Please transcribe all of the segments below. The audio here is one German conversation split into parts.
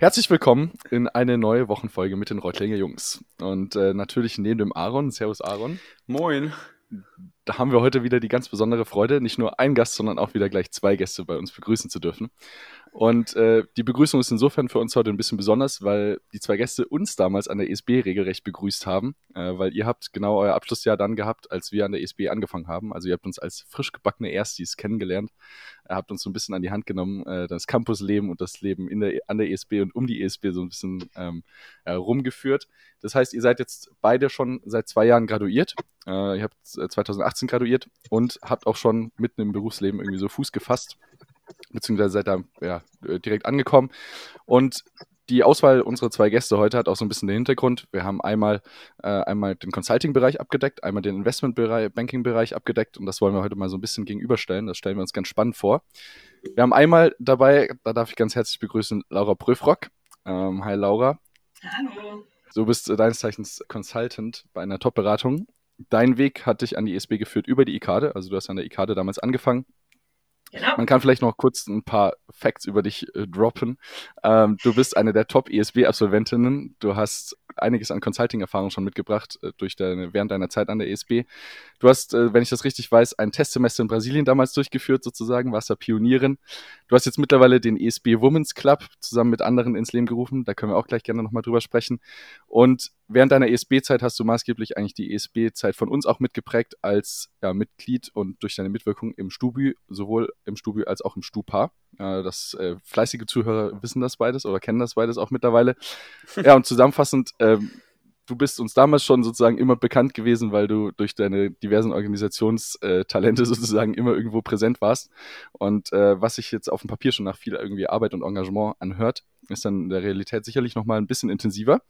Herzlich willkommen in eine neue Wochenfolge mit den Reutlinger Jungs. Und äh, natürlich neben dem Aaron. Servus Aaron. Moin. Da haben wir heute wieder die ganz besondere Freude, nicht nur einen Gast, sondern auch wieder gleich zwei Gäste bei uns begrüßen zu dürfen. Und äh, die Begrüßung ist insofern für uns heute ein bisschen besonders, weil die zwei Gäste uns damals an der ESB regelrecht begrüßt haben, äh, weil ihr habt genau euer Abschlussjahr dann gehabt, als wir an der ESB angefangen haben. Also ihr habt uns als frisch gebackene Erstis kennengelernt, ihr habt uns so ein bisschen an die Hand genommen, äh, das Campusleben und das Leben in der, an der ESB und um die ESB so ein bisschen ähm, äh, rumgeführt. Das heißt, ihr seid jetzt beide schon seit zwei Jahren graduiert. Äh, ihr habt 2018 graduiert und habt auch schon mitten im Berufsleben irgendwie so Fuß gefasst beziehungsweise seid da ja, äh, direkt angekommen. Und die Auswahl unserer zwei Gäste heute hat auch so ein bisschen den Hintergrund. Wir haben einmal, äh, einmal den Consulting-Bereich abgedeckt, einmal den Investment-Bereich, Banking-Bereich abgedeckt und das wollen wir heute mal so ein bisschen gegenüberstellen. Das stellen wir uns ganz spannend vor. Wir haben einmal dabei, da darf ich ganz herzlich begrüßen, Laura Pröfrock. Ähm, hi Laura. Hallo. Du bist deines Zeichens Consultant bei einer Top-Beratung. Dein Weg hat dich an die ESB geführt über die ICADE, also du hast an der ICADE damals angefangen Genau. Man kann vielleicht noch kurz ein paar Facts über dich äh, droppen. Ähm, du bist eine der Top-ESB-Absolventinnen. Du hast einiges an Consulting-Erfahrung schon mitgebracht äh, durch deine, während deiner Zeit an der ESB. Du hast, äh, wenn ich das richtig weiß, ein Testsemester in Brasilien damals durchgeführt, sozusagen, warst da Pionierin. Du hast jetzt mittlerweile den ESB Women's Club zusammen mit anderen ins Leben gerufen. Da können wir auch gleich gerne nochmal drüber sprechen. Und während deiner ESB-Zeit hast du maßgeblich eigentlich die ESB-Zeit von uns auch mitgeprägt als ja, Mitglied und durch deine Mitwirkung im Stubi, sowohl im Stubi als auch im Stupa. Äh, das äh, fleißige Zuhörer wissen das beides oder kennen das beides auch mittlerweile. Ja, und zusammenfassend, ähm, du bist uns damals schon sozusagen immer bekannt gewesen, weil du durch deine diversen Organisationstalente sozusagen immer irgendwo präsent warst. Und äh, was sich jetzt auf dem Papier schon nach viel irgendwie Arbeit und Engagement anhört, ist dann in der Realität sicherlich nochmal ein bisschen intensiver.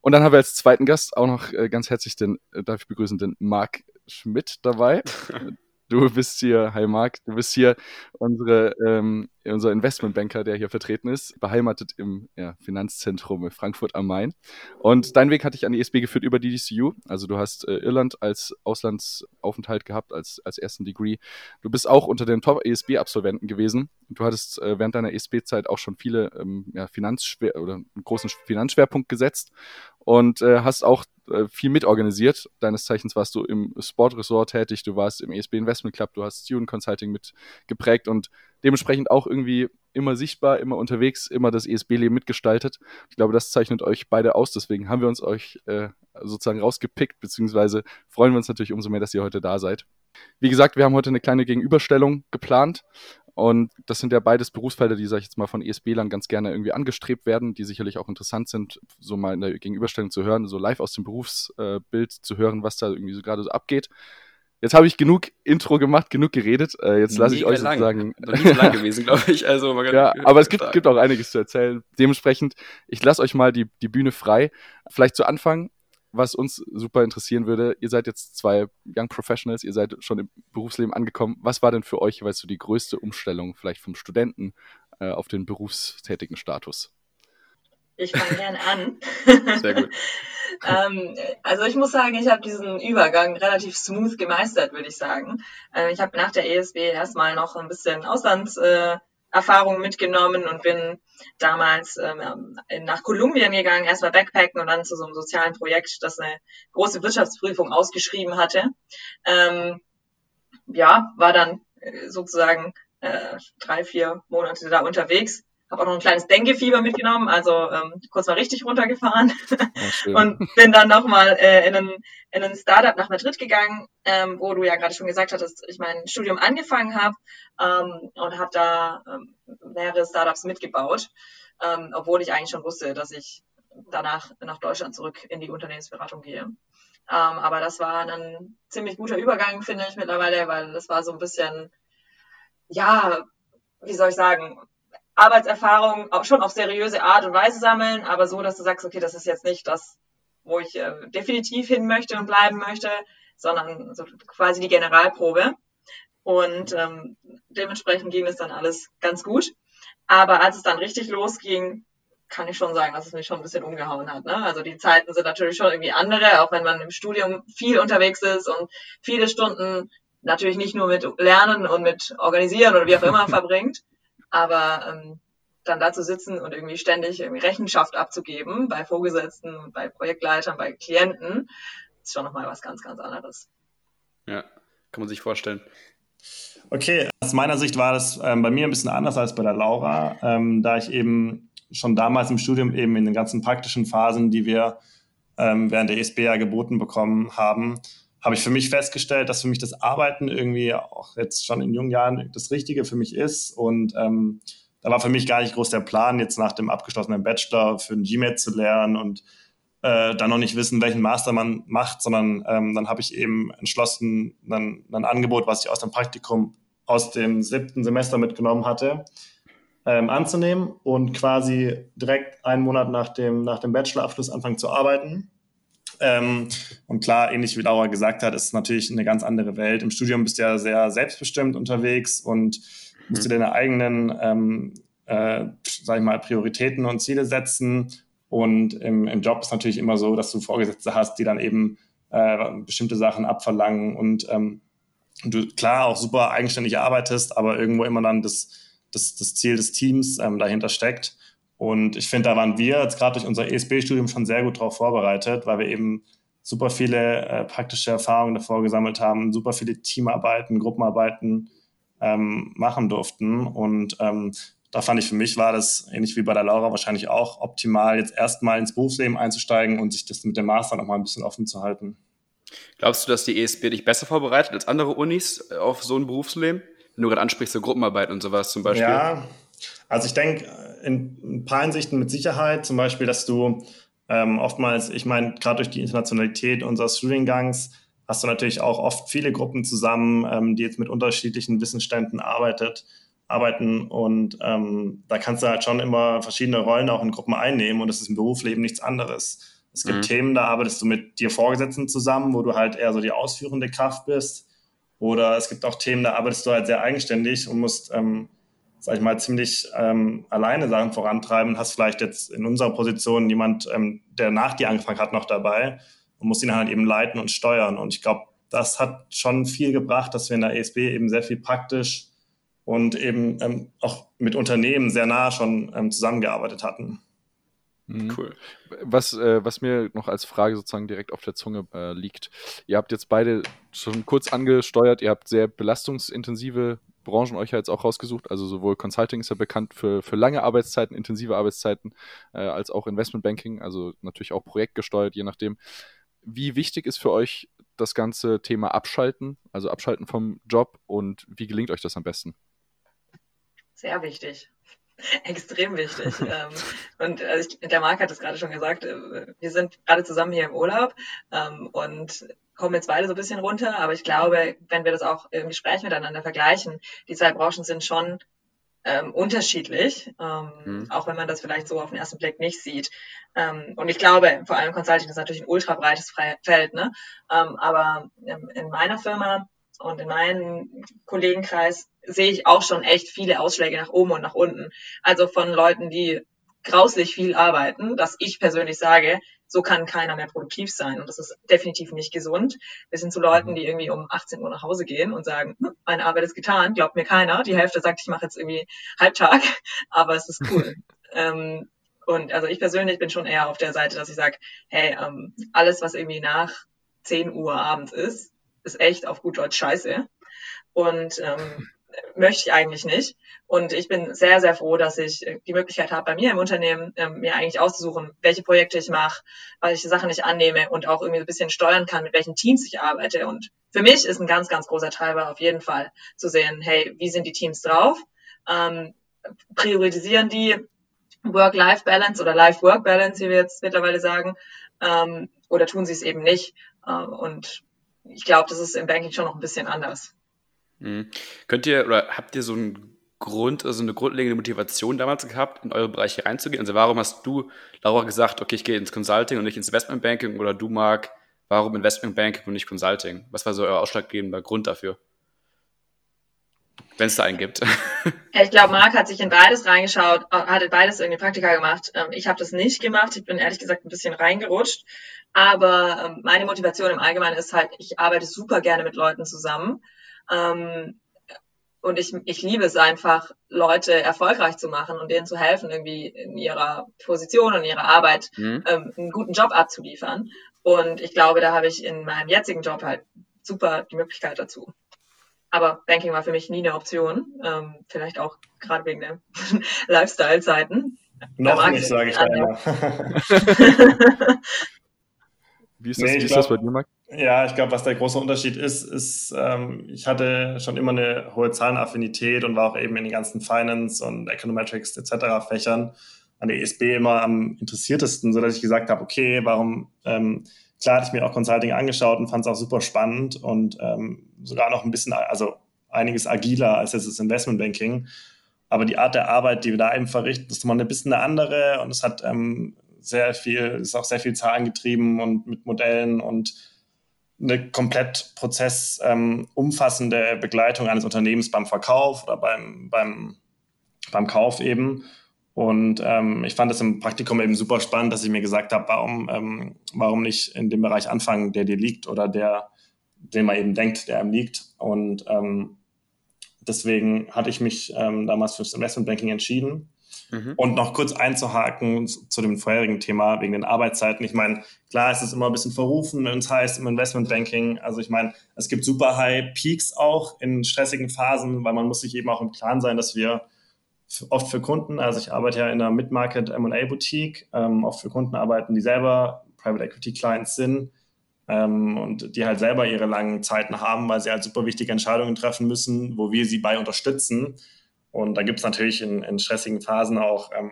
Und dann haben wir als zweiten Gast auch noch äh, ganz herzlich den, äh, darf ich begrüßen, den Marc Schmidt dabei. Du bist hier, hi Marc, du bist hier unsere, ähm, unser Investmentbanker, der hier vertreten ist, beheimatet im ja, Finanzzentrum Frankfurt am Main. Und dein Weg hat dich an die ESB geführt über die DCU. Also du hast äh, Irland als Auslandsaufenthalt gehabt, als, als ersten Degree. Du bist auch unter den Top-ESB-Absolventen gewesen. Du hattest äh, während deiner ESB-Zeit auch schon viele ähm, ja, Finanzschwer oder einen großen Finanzschwerpunkt gesetzt und äh, hast auch äh, viel mitorganisiert. Deines Zeichens warst du im Sportresort tätig, du warst im ESB Investment Club, du hast Student Consulting mit geprägt und dementsprechend auch irgendwie immer sichtbar, immer unterwegs, immer das ESB-Leben mitgestaltet. Ich glaube, das zeichnet euch beide aus. Deswegen haben wir uns euch äh, sozusagen rausgepickt, beziehungsweise freuen wir uns natürlich umso mehr, dass ihr heute da seid. Wie gesagt, wir haben heute eine kleine Gegenüberstellung geplant. Und das sind ja beides Berufsfelder, die, sag ich jetzt mal, von ESB-Lern ganz gerne irgendwie angestrebt werden, die sicherlich auch interessant sind, so mal in der Gegenüberstellung zu hören, so live aus dem Berufsbild zu hören, was da irgendwie so gerade so abgeht. Jetzt habe ich genug Intro gemacht, genug geredet. Äh, jetzt lasse ich euch lang. sozusagen. Noch nie so lang gewesen, glaube ich. Also, ja, aber es gibt, gibt auch einiges zu erzählen. Dementsprechend, ich lasse euch mal die, die Bühne frei. Vielleicht zu Anfang, was uns super interessieren würde, ihr seid jetzt zwei Young Professionals, ihr seid schon im Berufsleben angekommen. Was war denn für euch jeweils so die größte Umstellung vielleicht vom Studenten äh, auf den berufstätigen Status? Ich fange gern an. Sehr gut. ähm, also ich muss sagen, ich habe diesen Übergang relativ smooth gemeistert, würde ich sagen. Äh, ich habe nach der ESB erstmal noch ein bisschen Auslands... Äh, Erfahrungen mitgenommen und bin damals ähm, nach Kolumbien gegangen, erstmal Backpacken und dann zu so einem sozialen Projekt, das eine große Wirtschaftsprüfung ausgeschrieben hatte. Ähm, ja, war dann äh, sozusagen äh, drei, vier Monate da unterwegs habe auch noch ein kleines Denkefieber mitgenommen, also ähm, kurz mal richtig runtergefahren oh, und bin dann nochmal äh, in, ein, in ein Startup nach Madrid gegangen, ähm, wo du ja gerade schon gesagt hattest, ich mein Studium angefangen habe ähm, und habe da ähm, mehrere Startups mitgebaut, ähm, obwohl ich eigentlich schon wusste, dass ich danach nach Deutschland zurück in die Unternehmensberatung gehe. Ähm, aber das war ein ziemlich guter Übergang, finde ich mittlerweile, weil das war so ein bisschen, ja, wie soll ich sagen, Arbeitserfahrung auch schon auf seriöse Art und Weise sammeln, aber so, dass du sagst, okay, das ist jetzt nicht das, wo ich äh, definitiv hin möchte und bleiben möchte, sondern so quasi die Generalprobe. Und ähm, dementsprechend ging es dann alles ganz gut. Aber als es dann richtig losging, kann ich schon sagen, dass es mich schon ein bisschen umgehauen hat. Ne? Also die Zeiten sind natürlich schon irgendwie andere, auch wenn man im Studium viel unterwegs ist und viele Stunden natürlich nicht nur mit Lernen und mit Organisieren oder wie auch immer verbringt, aber ähm, dann da zu sitzen und irgendwie ständig irgendwie Rechenschaft abzugeben bei Vorgesetzten und bei Projektleitern, bei Klienten, ist schon nochmal was ganz, ganz anderes. Ja, kann man sich vorstellen. Okay, aus meiner Sicht war das ähm, bei mir ein bisschen anders als bei der Laura, ähm, da ich eben schon damals im Studium eben in den ganzen praktischen Phasen, die wir ähm, während der ESB ja geboten bekommen haben, habe ich für mich festgestellt, dass für mich das Arbeiten irgendwie auch jetzt schon in jungen Jahren das Richtige für mich ist. Und ähm, da war für mich gar nicht groß der Plan, jetzt nach dem abgeschlossenen Bachelor für ein GMAT zu lernen und äh, dann noch nicht wissen, welchen Master man macht, sondern ähm, dann habe ich eben entschlossen, dann ein Angebot, was ich aus dem Praktikum aus dem siebten Semester mitgenommen hatte, ähm, anzunehmen und quasi direkt einen Monat nach dem, nach dem Bachelorabschluss anfangen zu arbeiten. Ähm, und klar, ähnlich wie Laura gesagt hat, ist es natürlich eine ganz andere Welt. Im Studium bist du ja sehr selbstbestimmt unterwegs und musst mhm. dir deine eigenen, ähm, äh, sag ich mal, Prioritäten und Ziele setzen. Und im, im Job ist natürlich immer so, dass du Vorgesetzte hast, die dann eben äh, bestimmte Sachen abverlangen und ähm, du klar auch super eigenständig arbeitest, aber irgendwo immer dann das, das, das Ziel des Teams ähm, dahinter steckt. Und ich finde, da waren wir jetzt gerade durch unser ESB-Studium schon sehr gut darauf vorbereitet, weil wir eben super viele äh, praktische Erfahrungen davor gesammelt haben, super viele Teamarbeiten, Gruppenarbeiten ähm, machen durften. Und ähm, da fand ich für mich war das, ähnlich wie bei der Laura, wahrscheinlich auch optimal, jetzt erstmal ins Berufsleben einzusteigen und sich das mit dem Master nochmal ein bisschen offen zu halten. Glaubst du, dass die ESB dich besser vorbereitet als andere Unis äh, auf so ein Berufsleben? Wenn du gerade ansprichst, so Gruppenarbeit und sowas zum Beispiel. Ja, also ich denke, in ein paar Hinsichten mit Sicherheit, zum Beispiel, dass du ähm, oftmals, ich meine, gerade durch die Internationalität unseres Studiengangs, hast du natürlich auch oft viele Gruppen zusammen, ähm, die jetzt mit unterschiedlichen Wissensständen arbeitet, arbeiten und ähm, da kannst du halt schon immer verschiedene Rollen auch in Gruppen einnehmen und das ist im Berufsleben nichts anderes. Es gibt mhm. Themen, da arbeitest du mit dir Vorgesetzten zusammen, wo du halt eher so die ausführende Kraft bist. Oder es gibt auch Themen, da arbeitest du halt sehr eigenständig und musst, ähm, sag ich mal, ziemlich ähm, alleine Sachen vorantreiben. Hast vielleicht jetzt in unserer Position jemand, ähm, der nach dir angefangen hat, noch dabei und musst ihn halt eben leiten und steuern. Und ich glaube, das hat schon viel gebracht, dass wir in der ESB eben sehr viel praktisch und eben ähm, auch mit Unternehmen sehr nah schon ähm, zusammengearbeitet hatten. Mhm. Cool. Was, äh, was mir noch als Frage sozusagen direkt auf der Zunge äh, liegt. Ihr habt jetzt beide schon kurz angesteuert, ihr habt sehr belastungsintensive Branchen euch ja jetzt auch rausgesucht. Also sowohl Consulting ist ja bekannt für, für lange Arbeitszeiten, intensive Arbeitszeiten, äh, als auch Investmentbanking, also natürlich auch projektgesteuert, je nachdem. Wie wichtig ist für euch das ganze Thema Abschalten, also Abschalten vom Job und wie gelingt euch das am besten? Sehr wichtig. Extrem wichtig. Ähm, und also ich, der Marc hat es gerade schon gesagt, äh, wir sind gerade zusammen hier im Urlaub ähm, und kommen jetzt beide so ein bisschen runter, aber ich glaube, wenn wir das auch im Gespräch miteinander vergleichen, die zwei Branchen sind schon ähm, unterschiedlich, ähm, mhm. auch wenn man das vielleicht so auf den ersten Blick nicht sieht. Ähm, und ich glaube, vor allem Consulting ist natürlich ein ultra breites Feld, ne? Ähm, aber in meiner Firma und in meinem Kollegenkreis sehe ich auch schon echt viele Ausschläge nach oben und nach unten. Also von Leuten, die grauslich viel arbeiten, dass ich persönlich sage, so kann keiner mehr produktiv sein. Und das ist definitiv nicht gesund. Wir sind zu Leuten, mhm. die irgendwie um 18 Uhr nach Hause gehen und sagen, hm, meine Arbeit ist getan, glaubt mir keiner. Die Hälfte sagt, ich mache jetzt irgendwie Halbtag, aber es ist cool. ähm, und also ich persönlich bin schon eher auf der Seite, dass ich sage, hey, ähm, alles, was irgendwie nach 10 Uhr abends ist, ist echt auf gut Deutsch scheiße. Und ähm, möchte ich eigentlich nicht. Und ich bin sehr, sehr froh, dass ich äh, die Möglichkeit habe, bei mir im Unternehmen ähm, mir eigentlich auszusuchen, welche Projekte ich mache, welche Sachen ich annehme und auch irgendwie ein bisschen steuern kann, mit welchen Teams ich arbeite. Und für mich ist ein ganz, ganz großer Treiber auf jeden Fall zu sehen, hey, wie sind die Teams drauf? Ähm, priorisieren die Work-Life-Balance oder Life-Work-Balance, wie wir jetzt mittlerweile sagen, ähm, oder tun sie es eben nicht? Äh, und ich glaube, das ist im Banking schon noch ein bisschen anders. Mhm. Könnt ihr oder habt ihr so einen Grund, also eine grundlegende Motivation damals gehabt, in eure Bereiche reinzugehen? Also warum hast du, Laura, gesagt, okay, ich gehe ins Consulting und nicht ins Investmentbanking oder du, Marc, warum Investmentbanking und nicht Consulting? Was war so euer ausschlaggebender Grund dafür? Wenn es da einen gibt. Ich glaube, Marc hat sich in beides reingeschaut, äh, hatte beides irgendwie Praktika gemacht. Ähm, ich habe das nicht gemacht. Ich bin ehrlich gesagt ein bisschen reingerutscht. Aber ähm, meine Motivation im Allgemeinen ist halt, ich arbeite super gerne mit Leuten zusammen. Ähm, und ich, ich liebe es einfach, Leute erfolgreich zu machen und denen zu helfen, irgendwie in ihrer Position und ihrer Arbeit mhm. ähm, einen guten Job abzuliefern. Und ich glaube, da habe ich in meinem jetzigen Job halt super die Möglichkeit dazu. Aber Banking war für mich nie eine Option. Ähm, vielleicht auch gerade wegen der Lifestyle-Zeiten. Noch nicht, sage ich einmal. wie ist das, nee, wie ist glaub, das bei dir, Marc? Ja, ich glaube, was der große Unterschied ist, ist, ähm, ich hatte schon immer eine hohe Zahlenaffinität und war auch eben in den ganzen Finance und Econometrics etc. Fächern an der ESB immer am interessiertesten, sodass ich gesagt habe, okay, warum, ähm, klar hatte ich mir auch Consulting angeschaut und fand es auch super spannend und ähm, sogar noch ein bisschen, also einiges agiler als jetzt das Investmentbanking. Aber die Art der Arbeit, die wir da eben verrichten, ist mal ein bisschen eine andere und es hat ähm, sehr viel, ist auch sehr viel zahlengetrieben und mit Modellen und eine komplett prozessumfassende ähm, Begleitung eines Unternehmens beim Verkauf oder beim, beim, beim Kauf eben. Und ähm, ich fand es im Praktikum eben super spannend, dass ich mir gesagt habe, warum, ähm, warum nicht in dem Bereich anfangen, der dir liegt oder der, den man eben denkt, der einem liegt. Und ähm, deswegen hatte ich mich ähm, damals fürs Investmentbanking entschieden Mhm. Und noch kurz einzuhaken zu dem vorherigen Thema wegen den Arbeitszeiten. Ich meine, klar, es ist immer ein bisschen verrufen, wenn es heißt im Investmentbanking. Also ich meine, es gibt super High Peaks auch in stressigen Phasen, weil man muss sich eben auch im Klaren sein, dass wir oft für Kunden, also ich arbeite ja in einer Mid-Market M&A Boutique, ähm, oft für Kunden arbeiten, die selber Private Equity Clients sind ähm, und die halt selber ihre langen Zeiten haben, weil sie halt super wichtige Entscheidungen treffen müssen, wo wir sie bei unterstützen. Und da gibt es natürlich in, in, stressigen Phasen auch ähm,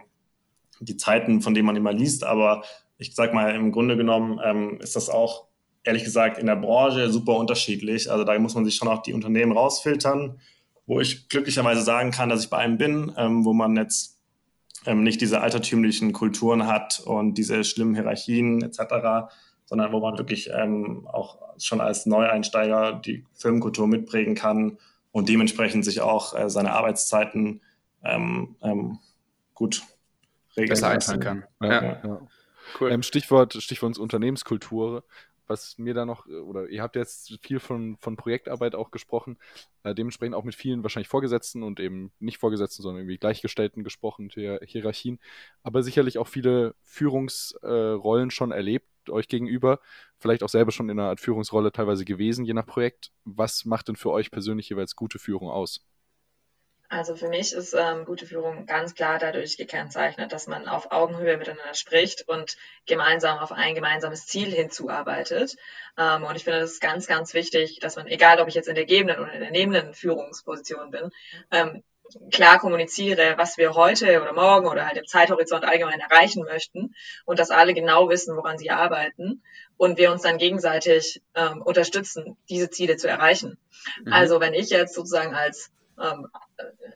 die Zeiten, von denen man immer liest. Aber ich sag mal, im Grunde genommen ähm, ist das auch, ehrlich gesagt, in der Branche super unterschiedlich. Also da muss man sich schon auch die Unternehmen rausfiltern, wo ich glücklicherweise sagen kann, dass ich bei einem bin, ähm, wo man jetzt ähm, nicht diese altertümlichen Kulturen hat und diese schlimmen Hierarchien etc., sondern wo man wirklich ähm, auch schon als Neueinsteiger die Firmenkultur mitprägen kann und dementsprechend sich auch äh, seine Arbeitszeiten ähm, ähm, gut regeln Besser einteilen kann. Ja, ja. ja. Cool. Ähm, Stichwort, Stichwort Unternehmenskultur. Was mir da noch, oder ihr habt jetzt viel von, von Projektarbeit auch gesprochen, äh, dementsprechend auch mit vielen wahrscheinlich Vorgesetzten und eben nicht Vorgesetzten, sondern irgendwie Gleichgestellten gesprochen, Hier Hierarchien, aber sicherlich auch viele Führungsrollen äh, schon erlebt euch gegenüber, vielleicht auch selber schon in einer Art Führungsrolle teilweise gewesen, je nach Projekt. Was macht denn für euch persönlich jeweils gute Führung aus? Also für mich ist ähm, gute Führung ganz klar dadurch gekennzeichnet, dass man auf Augenhöhe miteinander spricht und gemeinsam auf ein gemeinsames Ziel hinzuarbeitet. Ähm, und ich finde, ist ganz, ganz wichtig, dass man, egal ob ich jetzt in der gebenden oder in der nehmenden Führungsposition bin, ähm, klar kommuniziere, was wir heute oder morgen oder halt im Zeithorizont allgemein erreichen möchten und dass alle genau wissen, woran sie arbeiten und wir uns dann gegenseitig ähm, unterstützen, diese Ziele zu erreichen. Mhm. Also wenn ich jetzt sozusagen als ähm,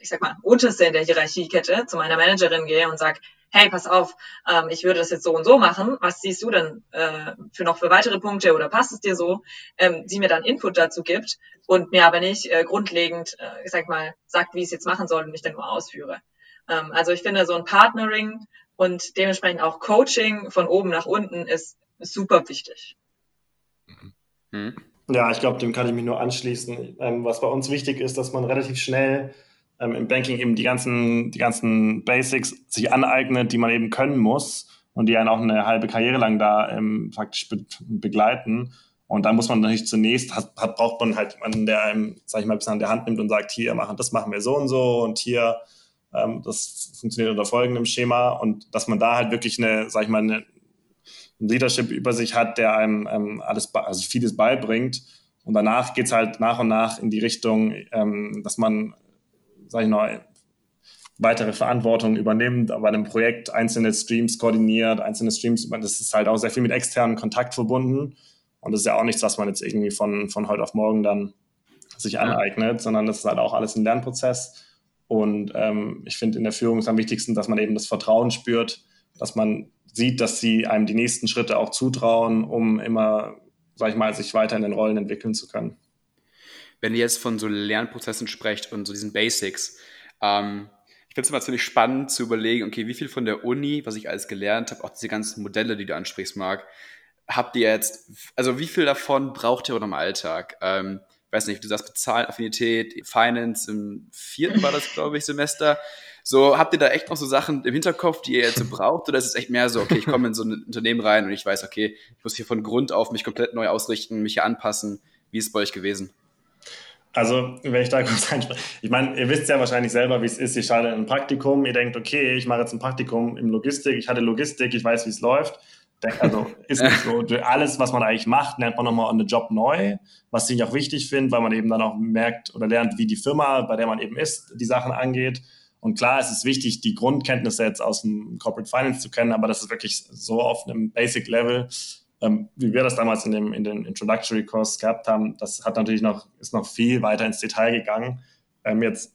ich sag mal, unterste in der Hierarchiekette zu meiner Managerin gehe und sage, hey, pass auf, ähm, ich würde das jetzt so und so machen, was siehst du denn äh, für noch für weitere Punkte oder passt es dir so? Ähm, sie mir dann Input dazu gibt und mir aber nicht äh, grundlegend, äh, ich sag mal, sagt, wie ich es jetzt machen soll und ich dann nur ausführe. Ähm, also ich finde, so ein Partnering und dementsprechend auch Coaching von oben nach unten ist, super wichtig. Mhm. Ja, ich glaube, dem kann ich mich nur anschließen. Ähm, was bei uns wichtig ist, dass man relativ schnell ähm, im Banking eben die ganzen, die ganzen Basics sich aneignet, die man eben können muss und die einen auch eine halbe Karriere lang da ähm, praktisch be begleiten. Und da muss man natürlich zunächst, hat, hat, braucht man halt jemanden, der einem, sag ich mal, ein bisschen an der Hand nimmt und sagt, hier machen, das machen wir so und so und hier, ähm, das funktioniert unter folgendem Schema und dass man da halt wirklich eine, sag ich mal, eine, ein Leadership über sich hat, der einem ähm, alles, also vieles beibringt. Und danach geht's halt nach und nach in die Richtung, ähm, dass man sage ich mal, weitere Verantwortung übernimmt, bei einem Projekt einzelne Streams koordiniert, einzelne Streams, das ist halt auch sehr viel mit externem Kontakt verbunden. Und das ist ja auch nichts, was man jetzt irgendwie von, von heute auf morgen dann sich aneignet, sondern das ist halt auch alles ein Lernprozess. Und ähm, ich finde in der Führung ist am wichtigsten, dass man eben das Vertrauen spürt, dass man sieht, dass sie einem die nächsten Schritte auch zutrauen, um immer, sag ich mal, sich weiter in den Rollen entwickeln zu können wenn ihr jetzt von so Lernprozessen sprecht und so diesen Basics, ähm, ich finde es immer ziemlich spannend zu überlegen, okay, wie viel von der Uni, was ich alles gelernt habe, auch diese ganzen Modelle, die du ansprichst, Marc, habt ihr jetzt, also wie viel davon braucht ihr im Alltag? Ähm, weiß nicht, du sagst Bezahlaffinität, Finance, im vierten war das, glaube ich, Semester. So, habt ihr da echt noch so Sachen im Hinterkopf, die ihr jetzt so braucht? Oder ist es echt mehr so, okay, ich komme in so ein Unternehmen rein und ich weiß, okay, ich muss hier von Grund auf mich komplett neu ausrichten, mich hier anpassen. Wie ist es bei euch gewesen? Also, wenn ich da kurz einspreche, ich meine, ihr wisst ja wahrscheinlich selber, wie es ist. Ihr startet ein Praktikum, ihr denkt, okay, ich mache jetzt ein Praktikum im Logistik, ich hatte Logistik, ich weiß, wie es läuft. Also ist nicht so. Alles, was man eigentlich macht, lernt man nochmal on the Job neu, was ich auch wichtig finde, weil man eben dann auch merkt oder lernt, wie die Firma, bei der man eben ist, die Sachen angeht. Und klar, es ist wichtig, die Grundkenntnisse jetzt aus dem Corporate Finance zu kennen, aber das ist wirklich so auf einem Basic Level, ähm, wie wir das damals in, dem, in den Introductory Course gehabt haben. Das hat natürlich noch, ist noch viel weiter ins Detail gegangen. Ähm, jetzt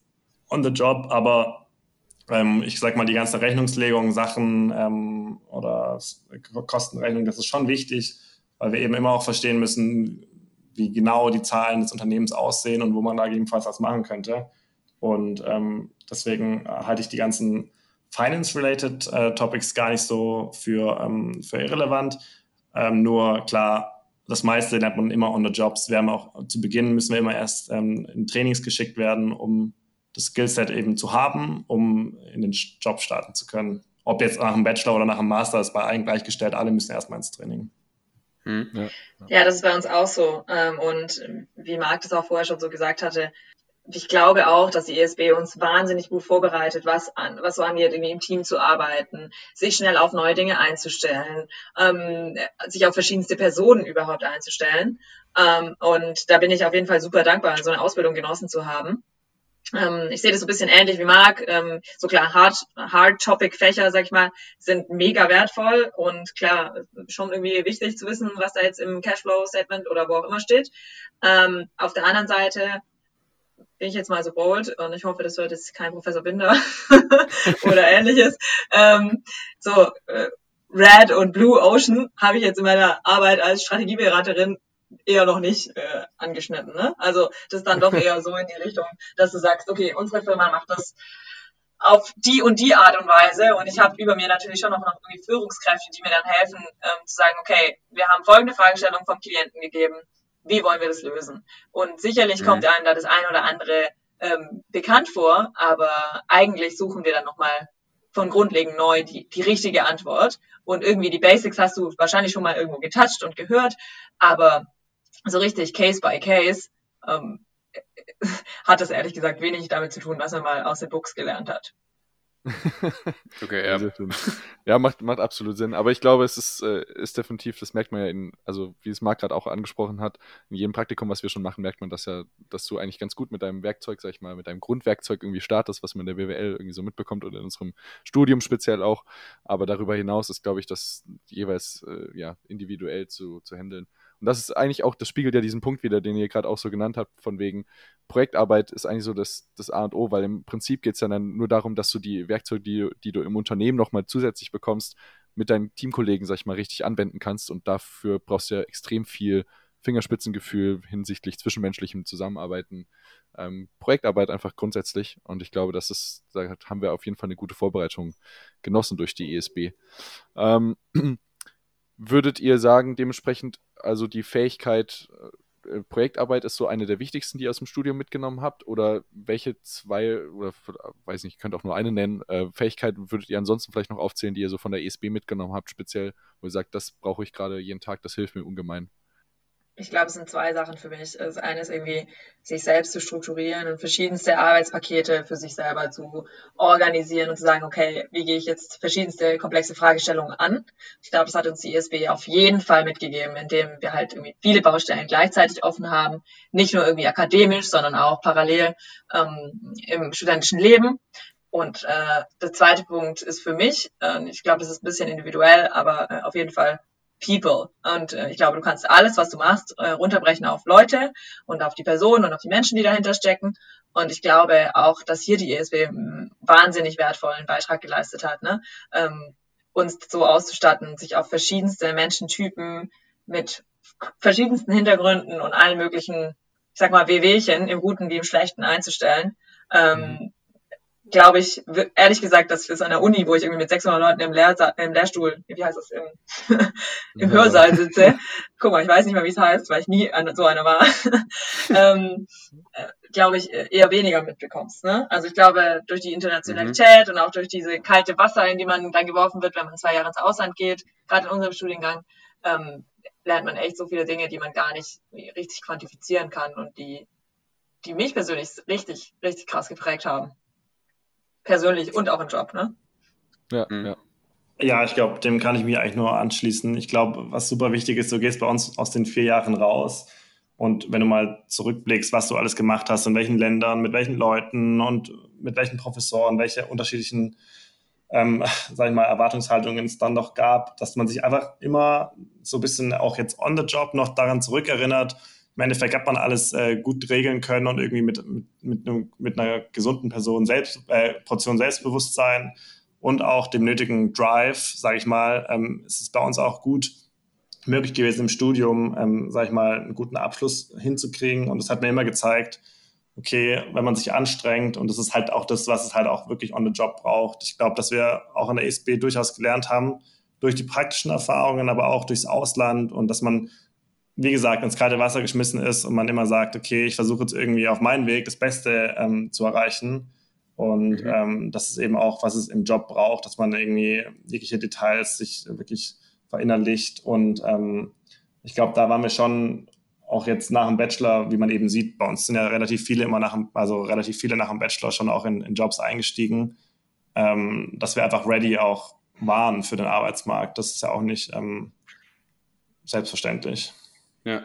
on the job, aber ähm, ich sag mal, die ganze Rechnungslegung, Sachen ähm, oder Kostenrechnung, das ist schon wichtig, weil wir eben immer auch verstehen müssen, wie genau die Zahlen des Unternehmens aussehen und wo man da gegebenenfalls was machen könnte. Und ähm, deswegen halte ich die ganzen Finance-related äh, Topics gar nicht so für, ähm, für irrelevant. Ähm, nur klar, das meiste lernt man immer on the jobs. Wir haben auch zu Beginn müssen wir immer erst ähm, in Trainings geschickt werden, um das Skillset eben zu haben, um in den Job starten zu können. Ob jetzt nach einem Bachelor oder nach einem Master ist bei allen gleichgestellt, alle müssen erstmal ins Training. Hm. Ja, ja. das ist bei uns auch so. Ähm, und wie Marc das auch vorher schon so gesagt hatte, ich glaube auch, dass die ESB uns wahnsinnig gut vorbereitet, was, an, was so angeht, irgendwie im Team zu arbeiten, sich schnell auf neue Dinge einzustellen, ähm, sich auf verschiedenste Personen überhaupt einzustellen. Ähm, und da bin ich auf jeden Fall super dankbar, so eine Ausbildung genossen zu haben. Ähm, ich sehe das so ein bisschen ähnlich wie Marc. Ähm, so klar, Hard, Hard Topic Fächer, sag ich mal, sind mega wertvoll und klar, schon irgendwie wichtig zu wissen, was da jetzt im Cashflow Statement oder wo auch immer steht. Ähm, auf der anderen Seite bin ich jetzt mal so bold und ich hoffe, das wird jetzt kein Professor Binder oder ähnliches. Ähm, so, äh, Red und Blue Ocean habe ich jetzt in meiner Arbeit als Strategieberaterin eher noch nicht äh, angeschnitten. Ne? Also das ist dann doch eher so in die Richtung, dass du sagst, okay, unsere Firma macht das auf die und die Art und Weise und ich habe über mir natürlich schon noch, noch irgendwie Führungskräfte, die mir dann helfen, ähm, zu sagen, okay, wir haben folgende Fragestellung vom Klienten gegeben, wie wollen wir das lösen? Und sicherlich mhm. kommt einem da das ein oder andere ähm, bekannt vor, aber eigentlich suchen wir dann nochmal von grundlegend neu die, die richtige Antwort. Und irgendwie die Basics hast du wahrscheinlich schon mal irgendwo getoucht und gehört, aber so richtig Case by Case ähm, hat das ehrlich gesagt wenig damit zu tun, was er mal aus den Books gelernt hat. okay, ja. Ja, macht, macht absolut Sinn. Aber ich glaube, es ist, äh, ist definitiv, das merkt man ja in, also wie es Marc gerade auch angesprochen hat, in jedem Praktikum, was wir schon machen, merkt man das ja, dass du eigentlich ganz gut mit deinem Werkzeug, sag ich mal, mit deinem Grundwerkzeug irgendwie startest, was man in der BWL irgendwie so mitbekommt oder in unserem Studium speziell auch. Aber darüber hinaus ist, glaube ich, das jeweils äh, ja, individuell zu, zu handeln. Und das ist eigentlich auch, das spiegelt ja diesen Punkt wieder, den ihr gerade auch so genannt habt, von wegen Projektarbeit ist eigentlich so das, das A und O, weil im Prinzip geht es ja dann nur darum, dass du die Werkzeuge, die, die du im Unternehmen nochmal zusätzlich bekommst, mit deinen Teamkollegen, sag ich mal, richtig anwenden kannst. Und dafür brauchst du ja extrem viel Fingerspitzengefühl hinsichtlich zwischenmenschlichem Zusammenarbeiten, ähm, Projektarbeit einfach grundsätzlich. Und ich glaube, das ist, da haben wir auf jeden Fall eine gute Vorbereitung genossen durch die ESB. Ähm, würdet ihr sagen, dementsprechend, also die Fähigkeit, äh, Projektarbeit ist so eine der wichtigsten, die ihr aus dem Studium mitgenommen habt? Oder welche zwei, oder weiß nicht, ich könnte auch nur eine nennen, äh, Fähigkeiten würdet ihr ansonsten vielleicht noch aufzählen, die ihr so von der ESB mitgenommen habt, speziell, wo ihr sagt, das brauche ich gerade jeden Tag, das hilft mir ungemein? Ich glaube, es sind zwei Sachen für mich. Das eine ist irgendwie, sich selbst zu strukturieren und verschiedenste Arbeitspakete für sich selber zu organisieren und zu sagen, okay, wie gehe ich jetzt verschiedenste komplexe Fragestellungen an? Ich glaube, das hat uns die ISB auf jeden Fall mitgegeben, indem wir halt irgendwie viele Baustellen gleichzeitig offen haben. Nicht nur irgendwie akademisch, sondern auch parallel ähm, im studentischen Leben. Und äh, der zweite Punkt ist für mich, äh, ich glaube, das ist ein bisschen individuell, aber äh, auf jeden Fall People. Und äh, ich glaube, du kannst alles, was du machst, äh, runterbrechen auf Leute und auf die Personen und auf die Menschen, die dahinter stecken. Und ich glaube auch, dass hier die ESW einen wahnsinnig wertvollen Beitrag geleistet hat, ne? ähm, uns so auszustatten, sich auf verschiedenste Menschentypen mit verschiedensten Hintergründen und allen möglichen, ich sag mal, Wehwehchen im Guten wie im Schlechten einzustellen. Ähm, glaube ich, ehrlich gesagt, dass es an der Uni, wo ich irgendwie mit 600 Leuten im, Lehr im Lehrstuhl, wie heißt das, im, im Hörsaal sitze, guck mal, ich weiß nicht mehr, wie es heißt, weil ich nie an so einer war, ähm, äh, glaube ich, eher weniger mitbekommst. Ne? Also ich glaube, durch die Internationalität mhm. und auch durch diese kalte Wasser, in die man dann geworfen wird, wenn man zwei Jahre ins Ausland geht, gerade in unserem Studiengang, ähm, lernt man echt so viele Dinge, die man gar nicht richtig quantifizieren kann und die, die mich persönlich richtig, richtig krass geprägt haben persönlich und auch im Job, ne? Ja, mhm. ja. Ja, ich glaube, dem kann ich mich eigentlich nur anschließen. Ich glaube, was super wichtig ist, du gehst bei uns aus den vier Jahren raus und wenn du mal zurückblickst, was du alles gemacht hast, in welchen Ländern, mit welchen Leuten und mit welchen Professoren, welche unterschiedlichen, ähm, sag ich mal, Erwartungshaltungen es dann noch gab, dass man sich einfach immer so ein bisschen auch jetzt on the job noch daran zurückerinnert, im Endeffekt hat man alles äh, gut regeln können und irgendwie mit, mit, mit, einem, mit einer gesunden Person selbst, äh, Portion Selbstbewusstsein und auch dem nötigen Drive, sage ich mal, ähm, ist es bei uns auch gut möglich gewesen im Studium, ähm, sage ich mal, einen guten Abschluss hinzukriegen. Und es hat mir immer gezeigt, okay, wenn man sich anstrengt und das ist halt auch das, was es halt auch wirklich on the job braucht. Ich glaube, dass wir auch in der ESB durchaus gelernt haben, durch die praktischen Erfahrungen, aber auch durchs Ausland und dass man wie gesagt, ins kalte Wasser geschmissen ist und man immer sagt, okay, ich versuche jetzt irgendwie auf meinen Weg das Beste ähm, zu erreichen. Und mhm. ähm, das ist eben auch, was es im Job braucht, dass man irgendwie jegliche Details sich wirklich verinnerlicht. Und ähm, ich glaube, da waren wir schon auch jetzt nach dem Bachelor, wie man eben sieht, bei uns sind ja relativ viele immer nach dem, also relativ viele nach dem Bachelor schon auch in, in Jobs eingestiegen, ähm, dass wir einfach ready auch waren für den Arbeitsmarkt. Das ist ja auch nicht ähm, selbstverständlich. Ja.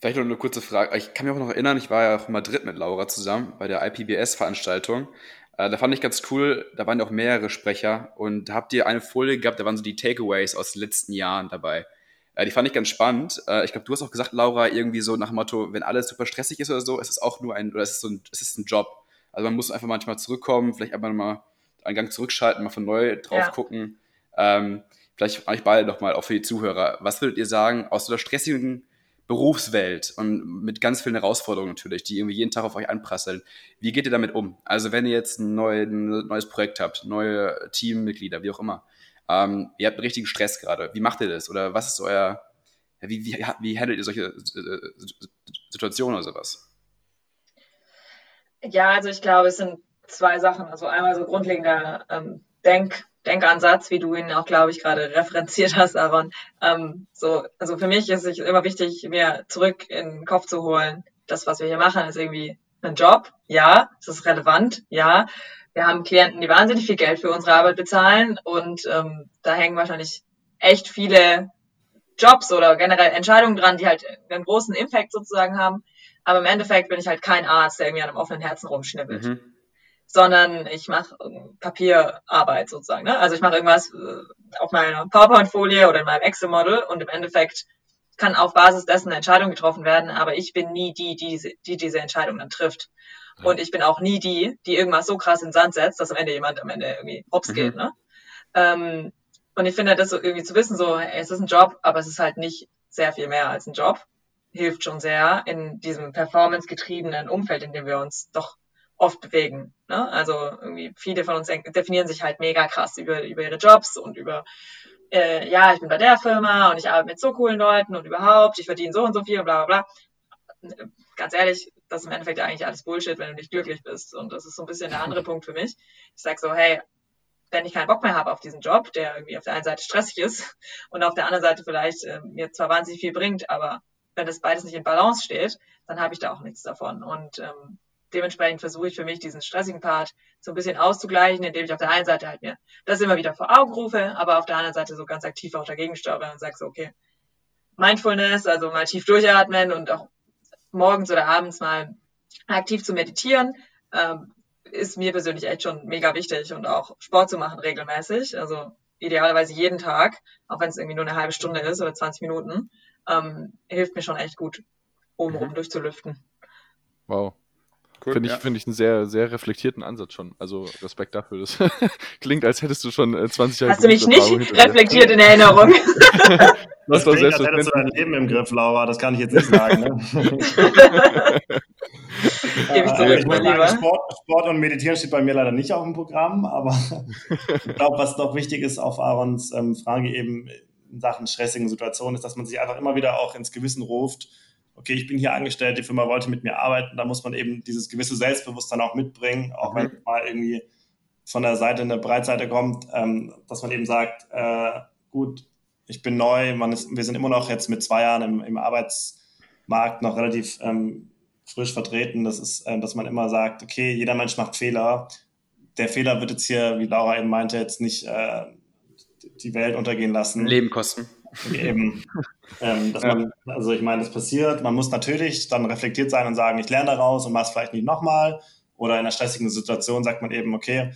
Vielleicht noch eine kurze Frage. Ich kann mich auch noch erinnern, ich war ja auch in Madrid mit Laura zusammen bei der IPBS-Veranstaltung. Äh, da fand ich ganz cool, da waren ja auch mehrere Sprecher und da habt ihr eine Folie gehabt, da waren so die Takeaways aus den letzten Jahren dabei. Äh, die fand ich ganz spannend. Äh, ich glaube, du hast auch gesagt, Laura, irgendwie so nach dem Motto, wenn alles super stressig ist oder so, ist es auch nur ein, oder ist es so ein, ist es ein Job. Also man muss einfach manchmal zurückkommen, vielleicht einfach mal einen Gang zurückschalten, mal von neu drauf ja. gucken. Ähm, vielleicht euch beide noch mal, auch für die Zuhörer. Was würdet ihr sagen aus der stressigen Berufswelt und mit ganz vielen Herausforderungen natürlich, die irgendwie jeden Tag auf euch anprasseln. Wie geht ihr damit um? Also wenn ihr jetzt ein, neu, ein neues Projekt habt, neue Teammitglieder, wie auch immer, ähm, ihr habt einen richtigen Stress gerade. Wie macht ihr das? Oder was ist euer, wie, wie, wie handelt ihr solche Situationen oder sowas? Ja, also ich glaube, es sind zwei Sachen. Also einmal so grundlegender ähm, Denk- Denkansatz, wie du ihn auch, glaube ich, gerade referenziert hast, Aaron. Ähm, so, also für mich ist es immer wichtig, mir zurück in den Kopf zu holen. Das, was wir hier machen, ist irgendwie ein Job. Ja, es ist relevant. Ja, wir haben Klienten, die wahnsinnig viel Geld für unsere Arbeit bezahlen und ähm, da hängen wahrscheinlich echt viele Jobs oder generell Entscheidungen dran, die halt einen großen Impact sozusagen haben. Aber im Endeffekt bin ich halt kein Arzt, der irgendwie an einem offenen Herzen rumschnippelt. Mhm sondern ich mache Papierarbeit sozusagen. Ne? Also ich mache irgendwas äh, auf meiner PowerPoint-Folie oder in meinem Excel-Model und im Endeffekt kann auf Basis dessen eine Entscheidung getroffen werden, aber ich bin nie die, die diese, die diese Entscheidung dann trifft. Ja. Und ich bin auch nie die, die irgendwas so krass in den Sand setzt, dass am Ende jemand am Ende irgendwie hops mhm. geht. Ne? Ähm, und ich finde das so irgendwie zu wissen, so, es ist ein Job, aber es ist halt nicht sehr viel mehr als ein Job, hilft schon sehr in diesem performance-getriebenen Umfeld, in dem wir uns doch oft bewegen. Ne? Also irgendwie viele von uns definieren sich halt mega krass über, über ihre Jobs und über, äh, ja, ich bin bei der Firma und ich arbeite mit so coolen Leuten und überhaupt, ich verdiene so und so viel und bla bla bla. Ganz ehrlich, das ist im Endeffekt eigentlich alles Bullshit, wenn du nicht glücklich bist. Und das ist so ein bisschen der andere Punkt für mich. Ich sage so, hey, wenn ich keinen Bock mehr habe auf diesen Job, der irgendwie auf der einen Seite stressig ist und auf der anderen Seite vielleicht äh, mir zwar wahnsinnig viel bringt, aber wenn das beides nicht in Balance steht, dann habe ich da auch nichts davon. Und ähm, dementsprechend versuche ich für mich diesen stressigen Part so ein bisschen auszugleichen, indem ich auf der einen Seite halt mir das immer wieder vor Augen rufe, aber auf der anderen Seite so ganz aktiv auch dagegen steuere und sage so, okay, Mindfulness, also mal tief durchatmen und auch morgens oder abends mal aktiv zu meditieren, ähm, ist mir persönlich echt schon mega wichtig und auch Sport zu machen regelmäßig, also idealerweise jeden Tag, auch wenn es irgendwie nur eine halbe Stunde ist oder 20 Minuten, ähm, hilft mir schon echt gut, obenrum mhm. durchzulüften. Wow. Cool, Finde ich, ja. Find ich einen sehr, sehr reflektierten Ansatz schon. Also Respekt dafür. Das klingt, als hättest du schon 20 äh, Jahre. Hast du mich nicht reflektiert in Erinnerung? das das klingt, als hättest du dein Leben im Griff, Laura. Das kann ich jetzt nicht sagen. Ne? Gebe ich zurück, mein Lieber. Sport, Sport, und Meditieren steht bei mir leider nicht auf dem Programm, aber ich glaube, was doch wichtig ist auf Aarons ähm, Frage eben in Sachen stressigen Situationen, ist, dass man sich einfach immer wieder auch ins Gewissen ruft, okay, ich bin hier angestellt, die Firma wollte mit mir arbeiten, da muss man eben dieses gewisse Selbstbewusstsein auch mitbringen, auch mhm. wenn mal irgendwie von der Seite eine Breitseite kommt, ähm, dass man eben sagt, äh, gut, ich bin neu, man ist, wir sind immer noch jetzt mit zwei Jahren im, im Arbeitsmarkt noch relativ ähm, frisch vertreten. Das ist, äh, dass man immer sagt, okay, jeder Mensch macht Fehler. Der Fehler wird jetzt hier, wie Laura eben meinte, jetzt nicht äh, die Welt untergehen lassen. Leben kosten. Eben, ähm, man, also ich meine, das passiert. Man muss natürlich dann reflektiert sein und sagen, ich lerne daraus und mache es vielleicht nicht nochmal. Oder in einer stressigen Situation sagt man eben, okay,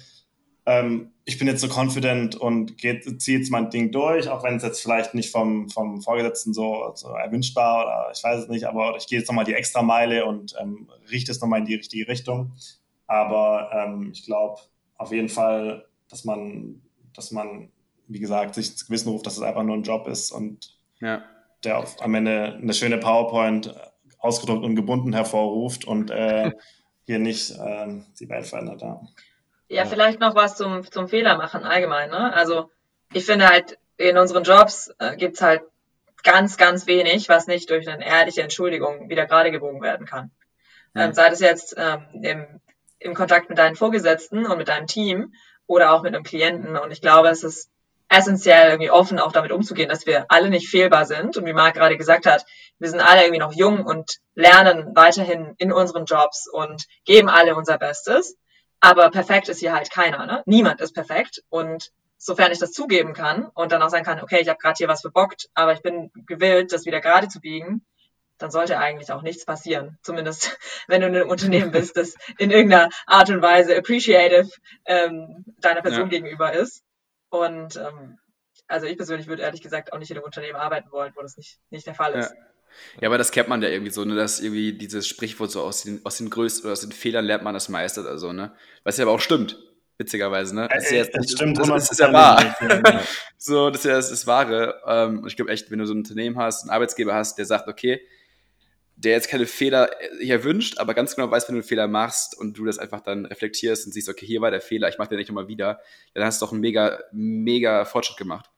ähm, ich bin jetzt so confident und ziehe jetzt mein Ding durch, auch wenn es jetzt vielleicht nicht vom, vom Vorgesetzten so, so erwünscht war oder ich weiß es nicht, aber ich gehe jetzt nochmal die extra Meile und ähm, richte es nochmal in die richtige Richtung. Aber ähm, ich glaube auf jeden Fall, dass man, dass man, wie gesagt, sich Gewissen ruft, dass es einfach nur ein Job ist und ja. Der auf, am Ende eine schöne PowerPoint ausgedruckt und gebunden hervorruft und äh, hier nicht äh, die Welt verändert. Ja. Ja, vielleicht noch was zum, zum Fehler machen allgemein. Ne? Also ich finde halt, in unseren Jobs äh, gibt's halt ganz, ganz wenig, was nicht durch eine ehrliche Entschuldigung wieder gerade gebogen werden kann. Ja. Ähm, sei das jetzt ähm, im, im Kontakt mit deinen Vorgesetzten und mit deinem Team oder auch mit einem Klienten. Und ich glaube, es ist essentiell, irgendwie offen auch damit umzugehen, dass wir alle nicht fehlbar sind. Und wie Marc gerade gesagt hat, wir sind alle irgendwie noch jung und lernen weiterhin in unseren Jobs und geben alle unser Bestes. Aber perfekt ist hier halt keiner. Ne? Niemand ist perfekt. Und sofern ich das zugeben kann und dann auch sagen kann, okay, ich habe gerade hier was verbockt, aber ich bin gewillt, das wieder gerade zu biegen, dann sollte eigentlich auch nichts passieren. Zumindest wenn du in einem Unternehmen bist, das in irgendeiner Art und Weise appreciative ähm, deiner Person ja. gegenüber ist. Und ähm, also ich persönlich würde ehrlich gesagt auch nicht in einem Unternehmen arbeiten wollen, wo das nicht, nicht der Fall ist. Ja. Ja, aber das kennt man ja irgendwie so, ne, dass irgendwie dieses Sprichwort so aus den, aus den größten oder aus den Fehlern lernt man das meistert, also, ne? Was ja aber auch stimmt, witzigerweise, ne? Das ist ja, das stimmt, das, das ist ja wahr. so, das ist ja das, das Wahre. Ähm, ich glaube echt, wenn du so ein Unternehmen hast, einen Arbeitsgeber hast, der sagt, okay, der jetzt keine Fehler hier wünscht, aber ganz genau weiß, wenn du einen Fehler machst und du das einfach dann reflektierst und siehst, okay, hier war der Fehler, ich mache den nicht nochmal wieder, dann hast du doch einen mega, mega Fortschritt gemacht.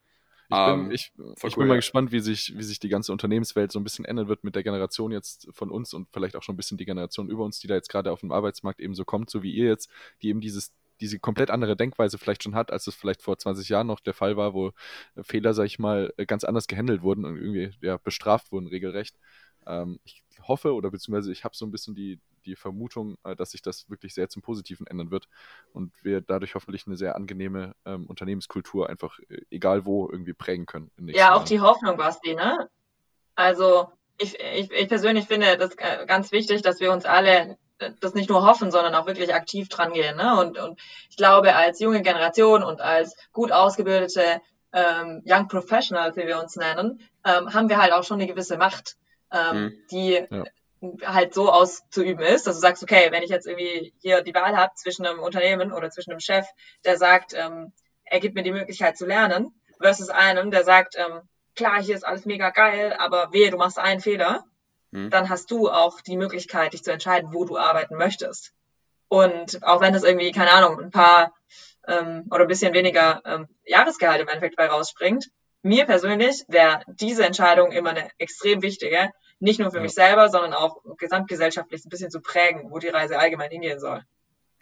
Ich bin, um, ähm, ich, ich cool, bin mal ja. gespannt, wie sich, wie sich die ganze Unternehmenswelt so ein bisschen ändern wird mit der Generation jetzt von uns und vielleicht auch schon ein bisschen die Generation über uns, die da jetzt gerade auf dem Arbeitsmarkt eben so kommt, so wie ihr jetzt, die eben dieses diese komplett andere Denkweise vielleicht schon hat, als es vielleicht vor 20 Jahren noch der Fall war, wo Fehler, sag ich mal, ganz anders gehandelt wurden und irgendwie ja, bestraft wurden, regelrecht. Ähm, ich hoffe oder beziehungsweise ich habe so ein bisschen die, die Vermutung, äh, dass sich das wirklich sehr zum Positiven ändern wird und wir dadurch hoffentlich eine sehr angenehme ähm, Unternehmenskultur einfach, äh, egal wo, irgendwie prägen können. Ja, auch die Hoffnung, Basti, ne? Also ich, ich, ich persönlich finde das äh, ganz wichtig, dass wir uns alle das nicht nur hoffen, sondern auch wirklich aktiv dran gehen. Ne? Und, und ich glaube, als junge Generation und als gut ausgebildete ähm, Young Professionals, wie wir uns nennen, ähm, haben wir halt auch schon eine gewisse Macht, ähm, mhm. die ja halt so auszuüben ist, dass du sagst, okay, wenn ich jetzt irgendwie hier die Wahl habe zwischen einem Unternehmen oder zwischen einem Chef, der sagt, ähm, er gibt mir die Möglichkeit zu lernen, versus einem, der sagt, ähm, klar, hier ist alles mega geil, aber wehe, du machst einen Fehler, hm. dann hast du auch die Möglichkeit, dich zu entscheiden, wo du arbeiten möchtest. Und auch wenn es irgendwie, keine Ahnung, ein paar ähm, oder ein bisschen weniger ähm, Jahresgehalt im Endeffekt bei rausspringt, mir persönlich wäre diese Entscheidung immer eine extrem wichtige, nicht nur für ja. mich selber, sondern auch gesamtgesellschaftlich ein bisschen zu prägen, wo die Reise allgemein hingehen soll.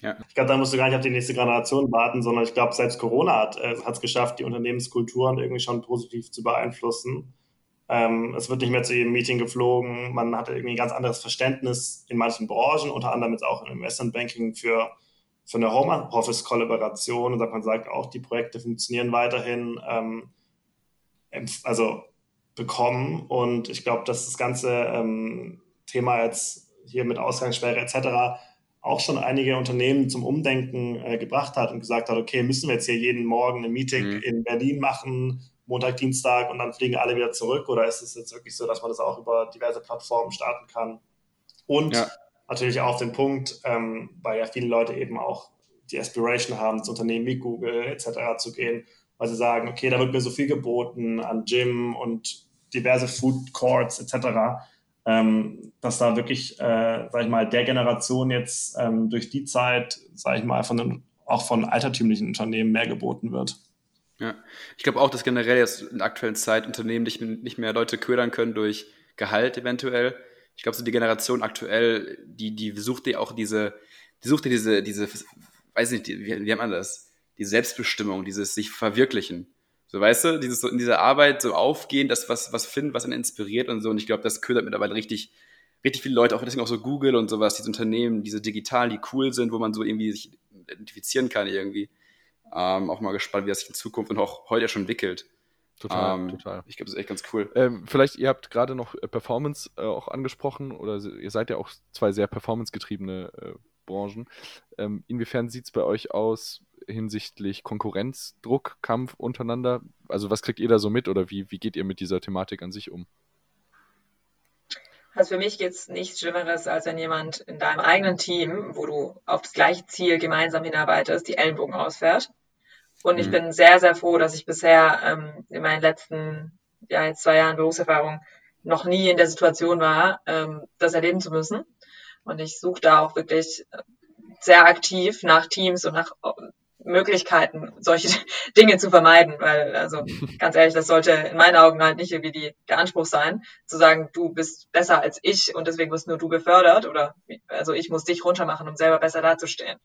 Ja. Ich glaube, da musst du gar nicht auf die nächste Generation warten, sondern ich glaube, selbst Corona hat es äh, geschafft, die Unternehmenskulturen irgendwie schon positiv zu beeinflussen. Ähm, es wird nicht mehr zu jedem Meeting geflogen. Man hat irgendwie ein ganz anderes Verständnis in manchen Branchen, unter anderem jetzt auch im Investmentbanking für, für eine Homeoffice-Kollaboration. Und man sagt auch, die Projekte funktionieren weiterhin. Ähm, also bekommen. Und ich glaube, dass das ganze ähm, Thema jetzt hier mit Ausgangssperre etc. auch schon einige Unternehmen zum Umdenken äh, gebracht hat und gesagt hat, okay, müssen wir jetzt hier jeden Morgen ein Meeting mhm. in Berlin machen, Montag, Dienstag und dann fliegen alle wieder zurück? Oder ist es jetzt wirklich so, dass man das auch über diverse Plattformen starten kann? Und ja. natürlich auch auf den Punkt, ähm, weil ja viele Leute eben auch die Aspiration haben, zu Unternehmen wie Google etc. zu gehen, weil sie sagen, okay, da wird mir so viel geboten an Gym und diverse Food Courts etc. ähm, dass da wirklich, äh, sag ich mal, der Generation jetzt ähm, durch die Zeit, sag ich mal, von den, auch von altertümlichen Unternehmen mehr geboten wird. Ja, ich glaube auch, dass generell jetzt in der aktuellen Zeit Unternehmen nicht, nicht mehr Leute ködern können durch Gehalt eventuell. Ich glaube, so die Generation aktuell, die, die sucht dir auch diese, die sucht dir diese, diese, weiß nicht, wie, wie nennt man das? Die Selbstbestimmung, dieses sich verwirklichen. So, weißt du, dieses so in dieser Arbeit so aufgehen, das was, was finden, was einen inspiriert und so. Und ich glaube, das ködert mittlerweile richtig, richtig viele Leute, auch deswegen auch so Google und sowas, diese Unternehmen, diese digitalen, die cool sind, wo man so irgendwie sich identifizieren kann irgendwie. Ähm, auch mal gespannt, wie das sich in Zukunft und auch heute schon entwickelt. Total, ähm, total. Ich glaube, das ist echt ganz cool. Ähm, vielleicht, ihr habt gerade noch äh, Performance äh, auch angesprochen oder ihr seid ja auch zwei sehr performancegetriebene äh, Branchen. Ähm, inwiefern sieht es bei euch aus hinsichtlich Konkurrenzdruck, Kampf untereinander? Also was kriegt ihr da so mit oder wie, wie geht ihr mit dieser Thematik an sich um? Also für mich gibt es nichts Schlimmeres, als wenn jemand in deinem eigenen Team, wo du auf das gleiche Ziel gemeinsam hinarbeitest, die Ellenbogen ausfährt. Und ich mhm. bin sehr, sehr froh, dass ich bisher ähm, in meinen letzten ja, jetzt zwei Jahren Berufserfahrung noch nie in der Situation war, ähm, das erleben zu müssen. Und ich suche da auch wirklich sehr aktiv nach Teams und nach Möglichkeiten, solche Dinge zu vermeiden, weil, also ganz ehrlich, das sollte in meinen Augen halt nicht irgendwie die, der Anspruch sein, zu sagen, du bist besser als ich und deswegen wirst nur du befördert oder also ich muss dich runtermachen, um selber besser dazustehen.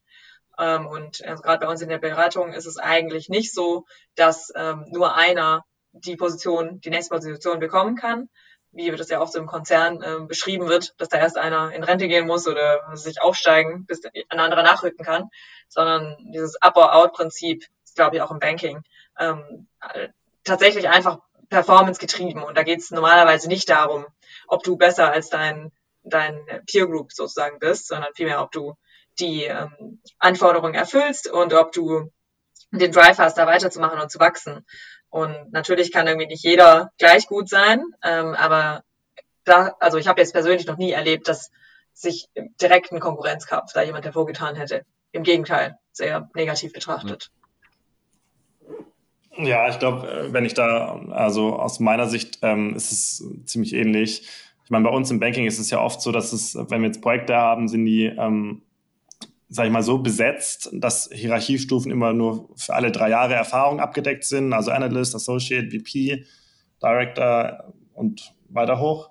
Ähm, und also gerade bei uns in der Beratung ist es eigentlich nicht so, dass ähm, nur einer die Position, die nächste Position bekommen kann, wie das ja auch so im Konzern äh, beschrieben wird, dass da erst einer in Rente gehen muss oder sich aufsteigen, bis ein anderer nachrücken kann, sondern dieses Up-or-Out-Prinzip ist, glaube ich, auch im Banking ähm, tatsächlich einfach Performance getrieben. Und da geht es normalerweise nicht darum, ob du besser als dein, dein Peer Group sozusagen bist, sondern vielmehr, ob du die ähm, Anforderungen erfüllst und ob du den Drive hast, da weiterzumachen und zu wachsen. Und natürlich kann irgendwie nicht jeder gleich gut sein, ähm, aber da, also ich habe jetzt persönlich noch nie erlebt, dass sich direkt ein Konkurrenzkampf da jemand hervorgetan hätte. Im Gegenteil, sehr negativ betrachtet. Ja, ich glaube, äh, wenn ich da, also aus meiner Sicht ähm, ist es ziemlich ähnlich. Ich meine, bei uns im Banking ist es ja oft so, dass es, wenn wir jetzt Projekte haben, sind die ähm, sage ich mal, so besetzt, dass Hierarchiestufen immer nur für alle drei Jahre Erfahrung abgedeckt sind, also Analyst, Associate, VP, Director und weiter hoch.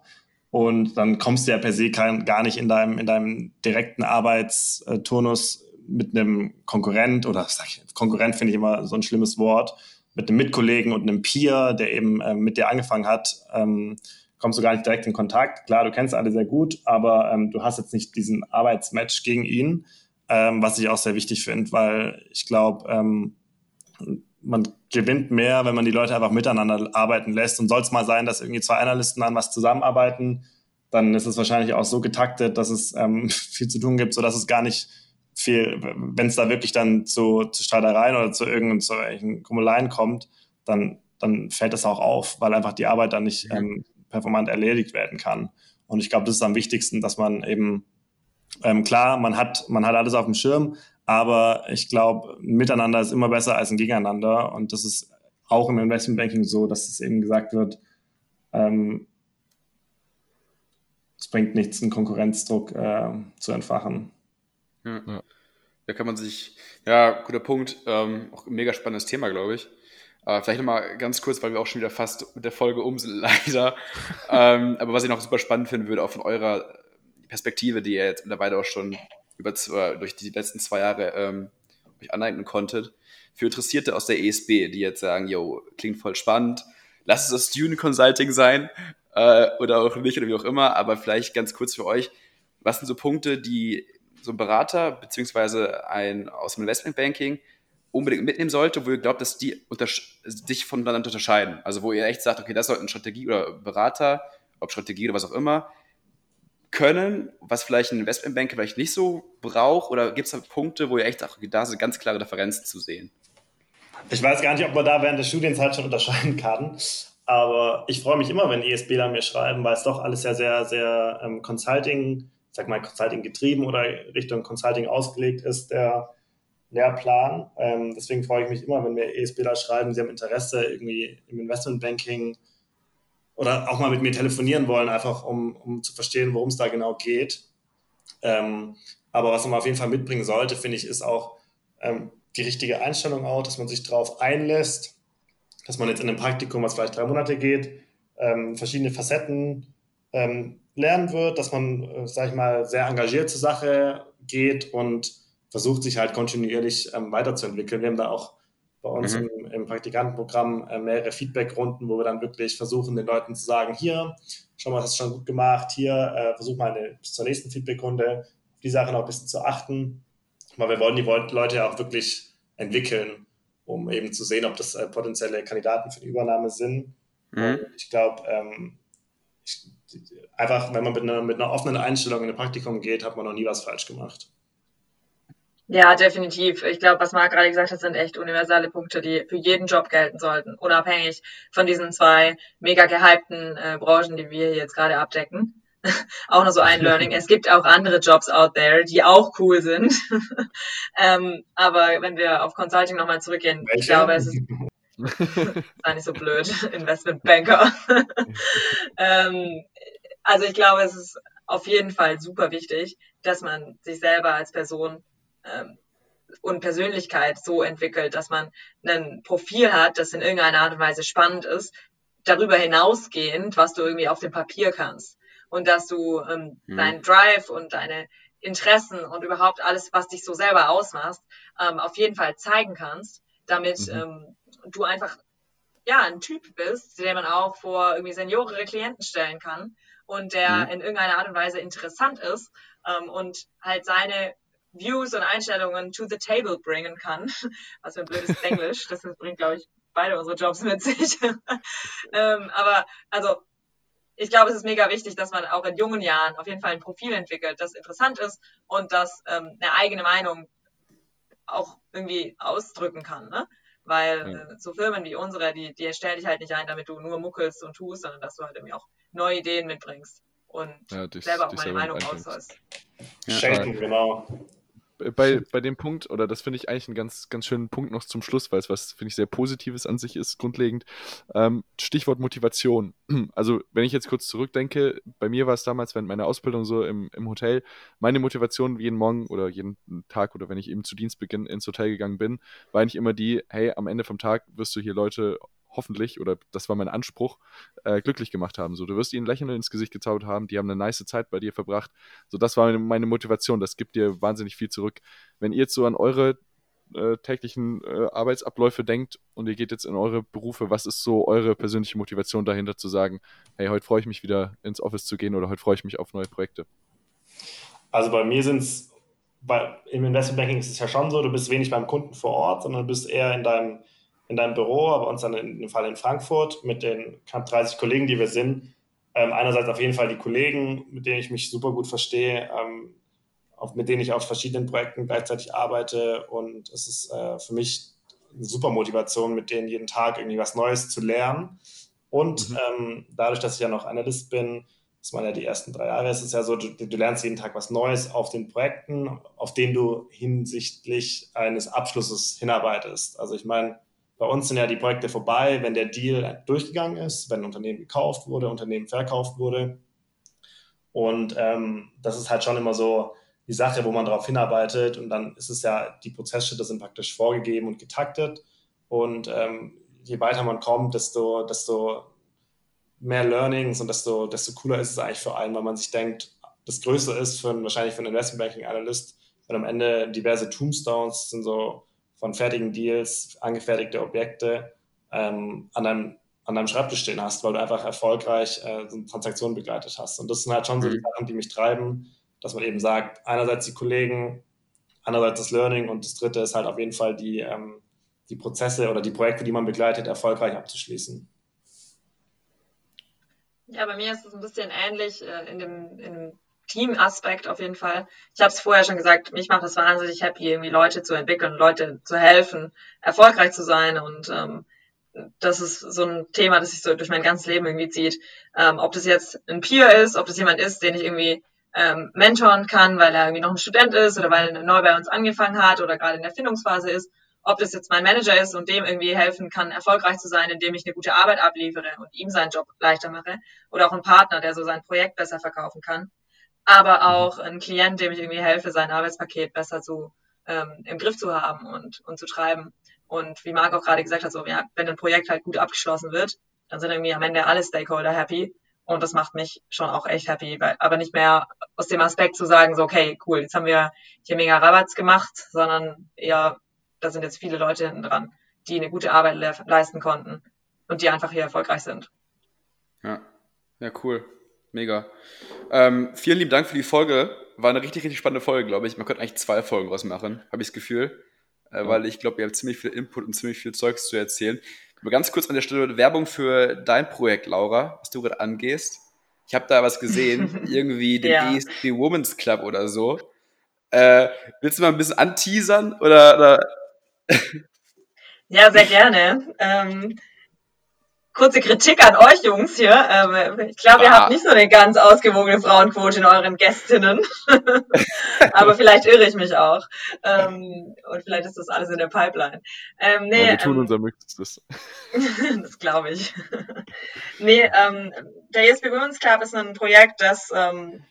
Und dann kommst du ja per se kein, gar nicht in deinem, in deinem direkten Arbeitsturnus mit einem Konkurrent oder sag ich, Konkurrent finde ich immer so ein schlimmes Wort, mit einem Mitkollegen und einem Peer, der eben ähm, mit dir angefangen hat, ähm, kommst du gar nicht direkt in Kontakt. Klar, du kennst alle sehr gut, aber ähm, du hast jetzt nicht diesen Arbeitsmatch gegen ihn ähm, was ich auch sehr wichtig finde, weil ich glaube, ähm, man gewinnt mehr, wenn man die Leute einfach miteinander arbeiten lässt. Und soll es mal sein, dass irgendwie zwei Analysten an was zusammenarbeiten, dann ist es wahrscheinlich auch so getaktet, dass es ähm, viel zu tun gibt, sodass es gar nicht viel, wenn es da wirklich dann zu, zu Streitereien oder zu irgendwelchen Kummeleien kommt, dann, dann fällt das auch auf, weil einfach die Arbeit dann nicht ähm, performant erledigt werden kann. Und ich glaube, das ist am wichtigsten, dass man eben ähm, klar, man hat, man hat alles auf dem Schirm, aber ich glaube, miteinander ist immer besser als ein Gegeneinander. Und das ist auch im Investmentbanking so, dass es eben gesagt wird, ähm, es bringt nichts, einen Konkurrenzdruck äh, zu entfachen. Ja. ja. Da kann man sich, ja, guter Punkt, ähm, auch ein mega spannendes Thema, glaube ich. Äh, vielleicht nochmal ganz kurz, weil wir auch schon wieder fast mit der Folge um sind, leider. ähm, aber was ich noch super spannend finden würde, auch von eurer Perspektive, die ihr jetzt mittlerweile auch schon über zwei, durch die letzten zwei Jahre ähm, euch aneignen konntet, für Interessierte aus der ESB, die jetzt sagen, yo, klingt voll spannend, lass es das Student Consulting sein äh, oder auch nicht oder wie auch immer, aber vielleicht ganz kurz für euch, was sind so Punkte, die so ein Berater beziehungsweise ein aus dem Investmentbanking unbedingt mitnehmen sollte, wo ihr glaubt, dass die sich voneinander unterscheiden? Also wo ihr echt sagt, okay, das sollten Strategie oder Berater, ob Strategie oder was auch immer, können, was vielleicht ein Investmentbanker vielleicht nicht so braucht? Oder gibt es da Punkte, wo ihr echt okay, da sind ganz klare Differenzen zu sehen? Ich weiß gar nicht, ob man da während der Studienzeit schon unterscheiden kann. Aber ich freue mich immer, wenn ESBler mir schreiben, weil es doch alles ja sehr, sehr ähm, Consulting, sag mal Consulting getrieben oder Richtung Consulting ausgelegt ist, der Lehrplan. Ähm, deswegen freue ich mich immer, wenn mir ESBler schreiben, sie haben Interesse irgendwie im Investmentbanking oder auch mal mit mir telefonieren wollen, einfach um, um zu verstehen, worum es da genau geht. Ähm, aber was man auf jeden Fall mitbringen sollte, finde ich, ist auch ähm, die richtige Einstellung auch, dass man sich darauf einlässt, dass man jetzt in einem Praktikum, was vielleicht drei Monate geht, ähm, verschiedene Facetten ähm, lernen wird, dass man, äh, sag ich mal, sehr engagiert zur Sache geht und versucht, sich halt kontinuierlich ähm, weiterzuentwickeln. Wir haben da auch bei uns mhm. im, im, Praktikantenprogramm äh, mehrere Feedbackrunden, wo wir dann wirklich versuchen, den Leuten zu sagen, hier, schau mal, das hast du schon gut gemacht, hier, äh, versuch mal eine, bis zur nächsten Feedbackrunde auf die Sache noch ein bisschen zu achten, weil wir wollen die Leute ja auch wirklich entwickeln, um eben zu sehen, ob das äh, potenzielle Kandidaten für die Übernahme sind. Mhm. ich glaube, ähm, einfach, wenn man mit einer, mit einer offenen Einstellung in ein Praktikum geht, hat man noch nie was falsch gemacht. Ja, definitiv. Ich glaube, was Marc gerade gesagt hat, sind echt universelle Punkte, die für jeden Job gelten sollten, unabhängig von diesen zwei mega gehypten äh, Branchen, die wir hier jetzt gerade abdecken. auch noch so ein Learning. Es gibt auch andere Jobs out there, die auch cool sind. ähm, aber wenn wir auf Consulting nochmal zurückgehen, Welche? ich glaube, es ist sei nicht so blöd, Investmentbanker. ähm, also ich glaube, es ist auf jeden Fall super wichtig, dass man sich selber als Person ähm, und Persönlichkeit so entwickelt, dass man ein Profil hat, das in irgendeiner Art und Weise spannend ist, darüber hinausgehend, was du irgendwie auf dem Papier kannst. Und dass du ähm, mhm. deinen Drive und deine Interessen und überhaupt alles, was dich so selber ausmacht, ähm, auf jeden Fall zeigen kannst, damit mhm. ähm, du einfach ja ein Typ bist, den man auch vor irgendwie seniorere Klienten stellen kann und der mhm. in irgendeiner Art und Weise interessant ist ähm, und halt seine Views und Einstellungen to the table bringen kann. Was für ein blödes Englisch. Das bringt, glaube ich, beide unsere Jobs mit sich. ähm, aber also ich glaube, es ist mega wichtig, dass man auch in jungen Jahren auf jeden Fall ein Profil entwickelt, das interessant ist und das ähm, eine eigene Meinung auch irgendwie ausdrücken kann. Ne? Weil äh, so Firmen wie unsere, die, die stellen dich halt nicht ein, damit du nur muckelst und tust, sondern dass du halt irgendwie auch neue Ideen mitbringst und ja, dich, selber auch meine Meinung aushörst. Ja, Schenken, genau bei, bei dem Punkt, oder das finde ich eigentlich einen ganz, ganz schönen Punkt noch zum Schluss, weil es was, finde ich, sehr Positives an sich ist, grundlegend. Ähm, Stichwort Motivation. Also, wenn ich jetzt kurz zurückdenke, bei mir war es damals während meiner Ausbildung so im, im Hotel, meine Motivation jeden Morgen oder jeden Tag oder wenn ich eben zu Dienstbeginn ins Hotel gegangen bin, war eigentlich immer die, hey, am Ende vom Tag wirst du hier Leute hoffentlich, oder das war mein Anspruch, äh, glücklich gemacht haben. So, du wirst ihnen Lächeln ins Gesicht gezaubert haben, die haben eine nice Zeit bei dir verbracht. So, das war meine Motivation. Das gibt dir wahnsinnig viel zurück. Wenn ihr jetzt so an eure äh, täglichen äh, Arbeitsabläufe denkt und ihr geht jetzt in eure Berufe, was ist so eure persönliche Motivation dahinter zu sagen, hey, heute freue ich mich wieder ins Office zu gehen oder heute freue ich mich auf neue Projekte? Also bei mir sind es, im Investmentbanking ist es ja schon so, du bist wenig beim Kunden vor Ort, sondern du bist eher in deinem in deinem Büro, aber uns dann in dem Fall in Frankfurt mit den knapp 30 Kollegen, die wir sind. Ähm, einerseits auf jeden Fall die Kollegen, mit denen ich mich super gut verstehe, ähm, auf, mit denen ich auf verschiedenen Projekten gleichzeitig arbeite und es ist äh, für mich eine super Motivation, mit denen jeden Tag irgendwie was Neues zu lernen. Und mhm. ähm, dadurch, dass ich ja noch Analyst bin, das waren ja die ersten drei Jahre, ist es ja so, du, du, lernst jeden Tag was Neues auf den Projekten, auf denen du hinsichtlich eines Abschlusses hinarbeitest. Also ich meine, bei uns sind ja die Projekte vorbei, wenn der Deal durchgegangen ist, wenn ein Unternehmen gekauft wurde, Unternehmen verkauft wurde. Und ähm, das ist halt schon immer so die Sache, wo man darauf hinarbeitet. Und dann ist es ja, die Prozessschritte sind praktisch vorgegeben und getaktet. Und ähm, je weiter man kommt, desto, desto mehr Learnings und desto, desto cooler ist es eigentlich für einen, weil man sich denkt, das Größte ist für wahrscheinlich für einen Investment Analyst, wenn am Ende diverse Tombstones sind so von fertigen Deals, angefertigte Objekte ähm, an, deinem, an deinem Schreibtisch stehen hast, weil du einfach erfolgreich äh, so eine Transaktion begleitet hast. Und das sind halt schon so die mhm. Sachen, die mich treiben, dass man eben sagt, einerseits die Kollegen, andererseits das Learning und das dritte ist halt auf jeden Fall die, ähm, die Prozesse oder die Projekte, die man begleitet, erfolgreich abzuschließen. Ja, bei mir ist es ein bisschen ähnlich äh, in, dem, in dem Team-Aspekt auf jeden Fall. Ich habe es vorher schon gesagt, mich macht es wahnsinnig happy, irgendwie Leute zu entwickeln, Leute zu helfen, erfolgreich zu sein und ähm, das ist so ein Thema, das sich so durch mein ganzes Leben irgendwie zieht. Ähm, ob das jetzt ein Peer ist, ob das jemand ist, den ich irgendwie ähm, mentoren kann, weil er irgendwie noch ein Student ist oder weil er neu bei uns angefangen hat oder gerade in der Findungsphase ist ob das jetzt mein Manager ist und dem irgendwie helfen kann, erfolgreich zu sein, indem ich eine gute Arbeit abliefere und ihm seinen Job leichter mache. Oder auch ein Partner, der so sein Projekt besser verkaufen kann. Aber mhm. auch ein Klient, dem ich irgendwie helfe, sein Arbeitspaket besser zu, ähm, im Griff zu haben und, und zu treiben. Und wie Marc auch gerade gesagt hat, so, ja, wenn ein Projekt halt gut abgeschlossen wird, dann sind irgendwie am Ende alle Stakeholder happy. Und das macht mich schon auch echt happy, weil, aber nicht mehr aus dem Aspekt zu sagen, so, okay, cool, jetzt haben wir hier mega Rabatts gemacht, sondern eher, da sind jetzt viele Leute hinten dran, die eine gute Arbeit le leisten konnten und die einfach hier erfolgreich sind. Ja, ja, cool. Mega. Ähm, vielen lieben Dank für die Folge. War eine richtig, richtig spannende Folge, glaube ich. Man könnte eigentlich zwei Folgen draus machen, habe ich das Gefühl. Äh, weil ich glaube, ihr habt ziemlich viel Input und ziemlich viel Zeugs zu erzählen. Aber ganz kurz an der Stelle Werbung für dein Projekt, Laura, was du gerade angehst. Ich habe da was gesehen, irgendwie den ja. ESP Women's Club oder so. Äh, willst du mal ein bisschen anteasern oder, oder? Ja, sehr gerne. Ähm, kurze Kritik an euch Jungs hier. Ähm, ich glaube, ihr habt nicht so eine ganz ausgewogene Frauenquote in euren Gästinnen. Aber vielleicht irre ich mich auch. Ähm, und vielleicht ist das alles in der Pipeline. Ähm, nee, ja, wir tun ähm, unser Möglichstes. das glaube ich. nee, ähm, der ESP Women's Club ist ein Projekt, das ähm,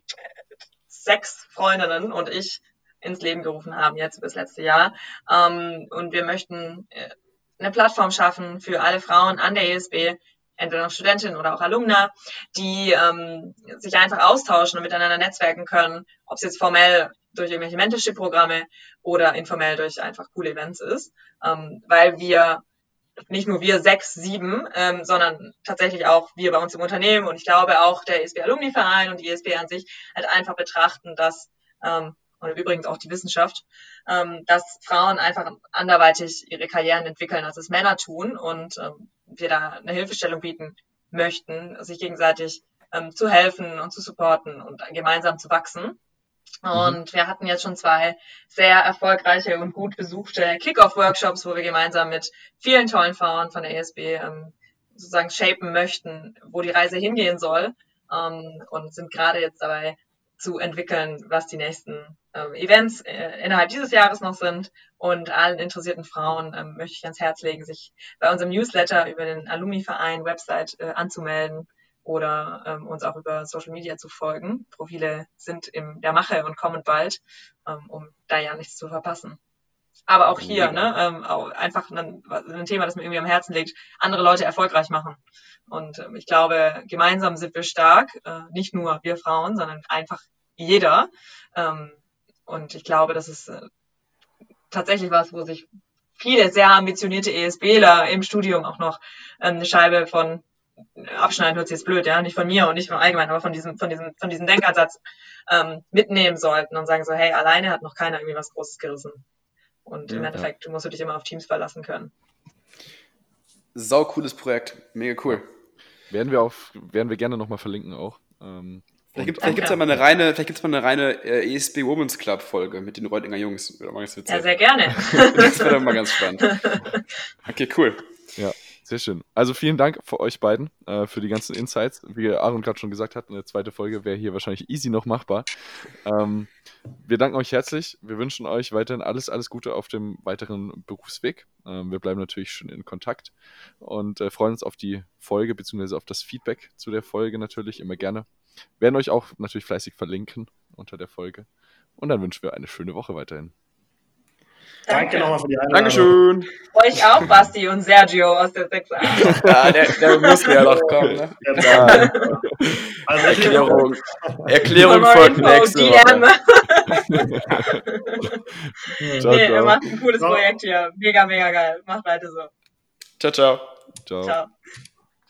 sechs Freundinnen und ich ins Leben gerufen haben, jetzt bis letzte Jahr. Ähm, und wir möchten äh, eine Plattform schaffen für alle Frauen an der ESB, entweder noch Studentinnen oder auch Alumna, die ähm, sich einfach austauschen und miteinander netzwerken können, ob es jetzt formell durch irgendwelche Mentorship-Programme oder informell durch einfach coole Events ist, ähm, weil wir nicht nur wir sechs, sieben, ähm, sondern tatsächlich auch wir bei uns im Unternehmen und ich glaube auch der ESB Alumni Verein und die ESB an sich halt einfach betrachten, dass ähm, und übrigens auch die Wissenschaft, ähm, dass Frauen einfach anderweitig ihre Karrieren entwickeln, als es Männer tun und ähm, wir da eine Hilfestellung bieten möchten, sich gegenseitig ähm, zu helfen und zu supporten und gemeinsam zu wachsen. Mhm. Und wir hatten jetzt schon zwei sehr erfolgreiche und gut besuchte Kick-Off-Workshops, wo wir gemeinsam mit vielen tollen Frauen von der ESB ähm, sozusagen shapen möchten, wo die Reise hingehen soll. Ähm, und sind gerade jetzt dabei, zu entwickeln, was die nächsten Events äh, innerhalb dieses Jahres noch sind. Und allen interessierten Frauen ähm, möchte ich ans Herz legen, sich bei unserem Newsletter über den Alumni-Verein Website äh, anzumelden oder ähm, uns auch über Social Media zu folgen. Profile sind in der Mache und kommen bald, ähm, um da ja nichts zu verpassen. Aber auch hier, ne, ähm, auch einfach ein, ein Thema, das mir irgendwie am Herzen liegt, andere Leute erfolgreich machen. Und ähm, ich glaube, gemeinsam sind wir stark, äh, nicht nur wir Frauen, sondern einfach jeder. Ähm, und ich glaube, das ist äh, tatsächlich was, wo sich viele sehr ambitionierte ESBler im Studium auch noch ähm, eine Scheibe von abschneiden hört sich jetzt blöd, ja, nicht von mir und nicht vom Allgemeinen, aber von diesem, von diesem, von diesem Denkansatz ähm, mitnehmen sollten und sagen so, hey, alleine hat noch keiner irgendwie was Großes gerissen. Und ja, im Endeffekt ja. musst du dich immer auf Teams verlassen können. Sau cooles Projekt, mega cool. Werden wir auf, werden wir gerne nochmal verlinken auch. Ähm, vielleicht gibt es ja mal eine reine, vielleicht gibt's mal eine reine äh, ESB Women's Club Folge mit den Reutinger Jungs. Ja, sehr gerne. das wäre dann mal ganz spannend. Okay, cool. Ja. Sehr schön. Also vielen Dank für euch beiden, äh, für die ganzen Insights. Wie Aaron gerade schon gesagt hat, eine zweite Folge wäre hier wahrscheinlich easy noch machbar. Ähm, wir danken euch herzlich. Wir wünschen euch weiterhin alles, alles Gute auf dem weiteren Berufsweg. Ähm, wir bleiben natürlich schon in Kontakt und äh, freuen uns auf die Folge bzw. auf das Feedback zu der Folge natürlich immer gerne. Werden euch auch natürlich fleißig verlinken unter der Folge. Und dann wünschen wir eine schöne Woche weiterhin. Danke, Danke nochmal für die Einladung. Dankeschön. Euch auch, Basti und Sergio aus der 6 Ja, der, der muss ja noch kommen. Ne? Ja. Also Erklärung, Erklärung folgt nächste Woche. ciao, nee, ciao. macht ein cooles Projekt hier. Mega, mega geil. Macht weiter so. Ciao, ciao. Ciao. ciao.